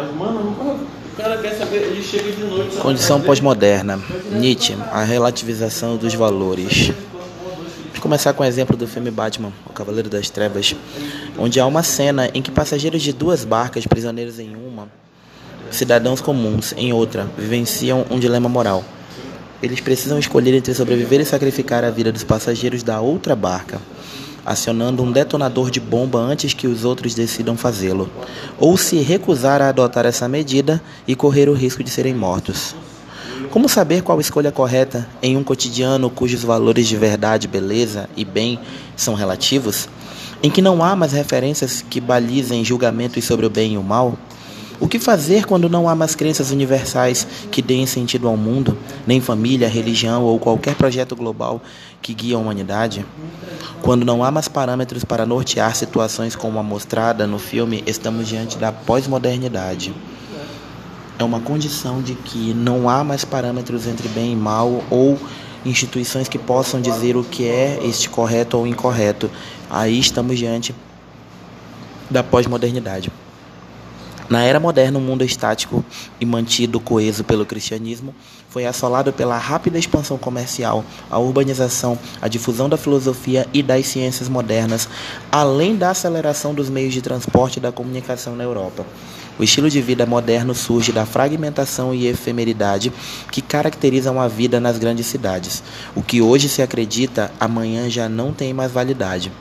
Mas, mano, o cara quer saber, ele chega de noite. Condição pós-moderna. Nietzsche, a relativização dos valores. Vamos começar com o exemplo do filme Batman, O Cavaleiro das Trevas, onde há uma cena em que passageiros de duas barcas, prisioneiros em uma, cidadãos comuns em outra, vivenciam um dilema moral. Eles precisam escolher entre sobreviver e sacrificar a vida dos passageiros da outra barca acionando um detonador de bomba antes que os outros decidam fazê-lo, ou se recusar a adotar essa medida e correr o risco de serem mortos. Como saber qual escolha correta em um cotidiano cujos valores de verdade, beleza e bem são relativos? Em que não há mais referências que balizem julgamentos sobre o bem e o mal? O que fazer quando não há mais crenças universais que deem sentido ao mundo, nem família, religião ou qualquer projeto global que guie a humanidade? Quando não há mais parâmetros para nortear situações como a mostrada no filme, estamos diante da pós-modernidade. É uma condição de que não há mais parâmetros entre bem e mal ou instituições que possam dizer o que é este correto ou incorreto. Aí estamos diante da pós-modernidade. Na era moderna, o mundo estático e mantido coeso pelo cristianismo foi assolado pela rápida expansão comercial, a urbanização, a difusão da filosofia e das ciências modernas, além da aceleração dos meios de transporte e da comunicação na Europa. O estilo de vida moderno surge da fragmentação e efemeridade que caracterizam a vida nas grandes cidades. O que hoje se acredita, amanhã já não tem mais validade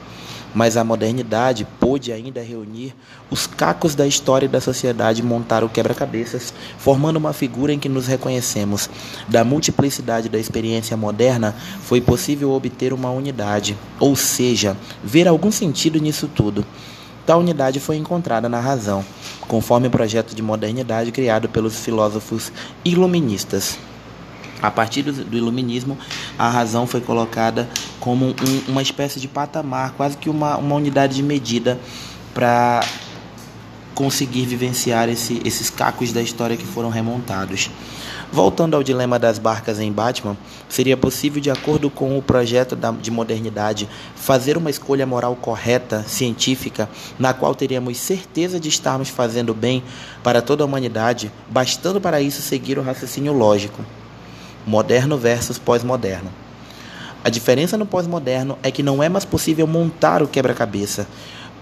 mas a modernidade pôde ainda reunir os cacos da história e da sociedade e montar o quebra-cabeças, formando uma figura em que nos reconhecemos. Da multiplicidade da experiência moderna, foi possível obter uma unidade, ou seja, ver algum sentido nisso tudo. Tal unidade foi encontrada na razão, conforme o projeto de modernidade criado pelos filósofos iluministas. A partir do, iluminismo, a razão foi colocada como um, uma espécie de patamar, quase que uma, uma unidade de medida para conseguir vivenciar esse, esses cacos da história que foram remontados. Voltando ao dilema das barcas em Batman, seria possível, de acordo com o projeto da, de modernidade, fazer uma escolha moral correta, científica, na qual teríamos certeza de estarmos fazendo bem para toda a humanidade, bastando para isso seguir o raciocínio lógico moderno versus pós-moderno. A diferença no pós-moderno é que não é mais possível montar o quebra-cabeça,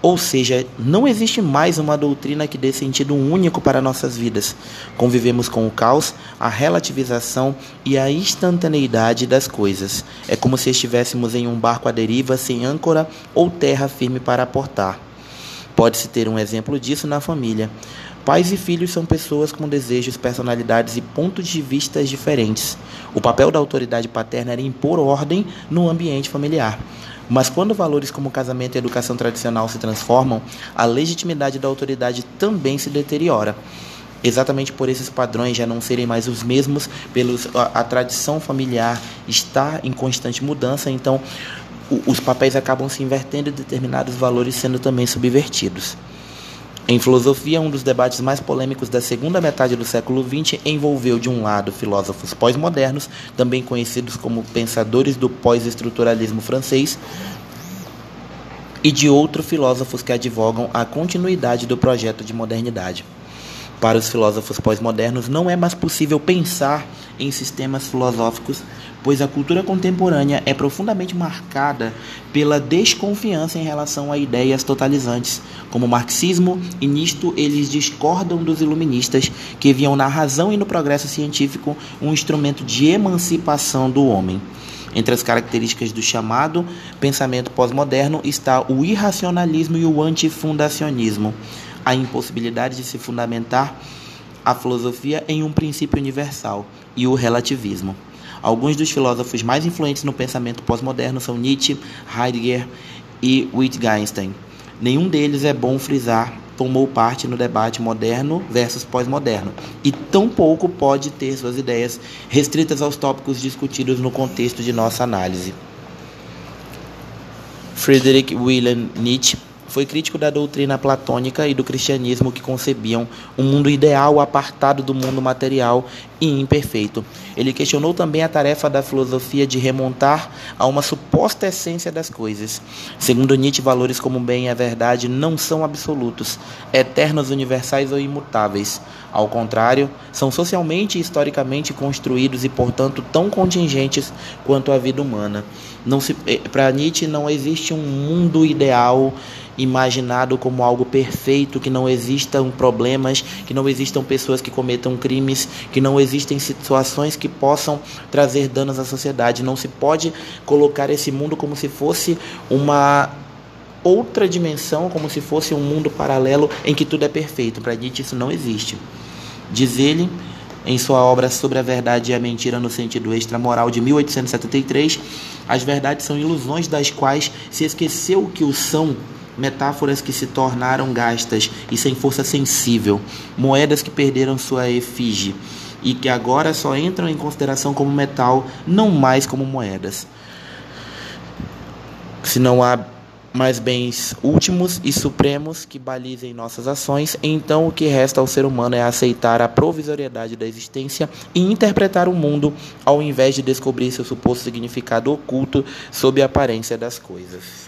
ou seja, não existe mais uma doutrina que dê sentido único para nossas vidas. Convivemos com o caos, a relativização e a instantaneidade das coisas. É como se estivéssemos em um barco à deriva sem âncora ou terra firme para aportar. Pode-se ter um exemplo disso na família. Pais e filhos são pessoas com desejos, personalidades e pontos de vista diferentes. O papel da autoridade paterna era impor ordem no ambiente familiar. Mas quando valores como casamento e educação tradicional se transformam, a legitimidade da autoridade também se deteriora. Exatamente por esses padrões já não serem mais os mesmos, pelos, a, a tradição familiar está em constante mudança, então o, os papéis acabam se invertendo e determinados valores sendo também subvertidos. Em filosofia, um dos debates mais polêmicos da segunda metade do século XX envolveu, de um lado, filósofos pós-modernos, também conhecidos como pensadores do pós-estruturalismo francês, e de outro, filósofos que advogam a continuidade do projeto de modernidade. Para os filósofos pós-modernos, não é mais possível pensar em sistemas filosóficos pois a cultura contemporânea é profundamente marcada pela desconfiança em relação a ideias totalizantes, como o marxismo, e nisto eles discordam dos iluministas, que viam na razão e no progresso científico um instrumento de emancipação do homem. Entre as características do chamado pensamento pós-moderno está o irracionalismo e o antifundacionismo, a impossibilidade de se fundamentar a filosofia em um princípio universal e o relativismo. Alguns dos filósofos mais influentes no pensamento pós-moderno são Nietzsche, Heidegger e Wittgenstein. Nenhum deles é bom frisar tomou parte no debate moderno versus pós-moderno e tampouco pode ter suas ideias restritas aos tópicos discutidos no contexto de nossa análise. Friedrich Wilhelm Nietzsche Foi crítico da doutrina platônica e do cristianismo que concebiam um mundo ideal apartado do mundo material e imperfeito. Ele questionou também a tarefa da filosofia de remontar a uma suposta essência das coisas. Segundo Nietzsche, valores como o bem e a verdade não são absolutos, eternos, universais ou imutáveis. Ao contrário, são socialmente e historicamente construídos e, portanto, tão contingentes quanto a vida humana. Eh, Para Nietzsche, não existe um mundo ideal imaginado como algo perfeito, que não existam problemas, que não existam pessoas que cometam crimes, que não existem situações que possam trazer danos à sociedade. Não se pode colocar esse mundo como se fosse uma outra dimensão, como se fosse um mundo paralelo em que tudo é perfeito. Para Nietzsche isso não existe. Diz ele em sua obra Sobre a Verdade e a Mentira no Sentido Extramoral de 1873, as verdades são ilusões das quais se esqueceu que o são metáforas que se tornaram gastas e sem força sensível, moedas que perderam sua efígie e que agora só entram em consideração como metal, não mais como moedas. Se não há mais bens últimos e supremos que balizem nossas ações, então o que resta ao ser humano é aceitar a provisoriedade da existência e interpretar o mundo ao invés de descobrir seu suposto significado oculto sob a aparência das coisas.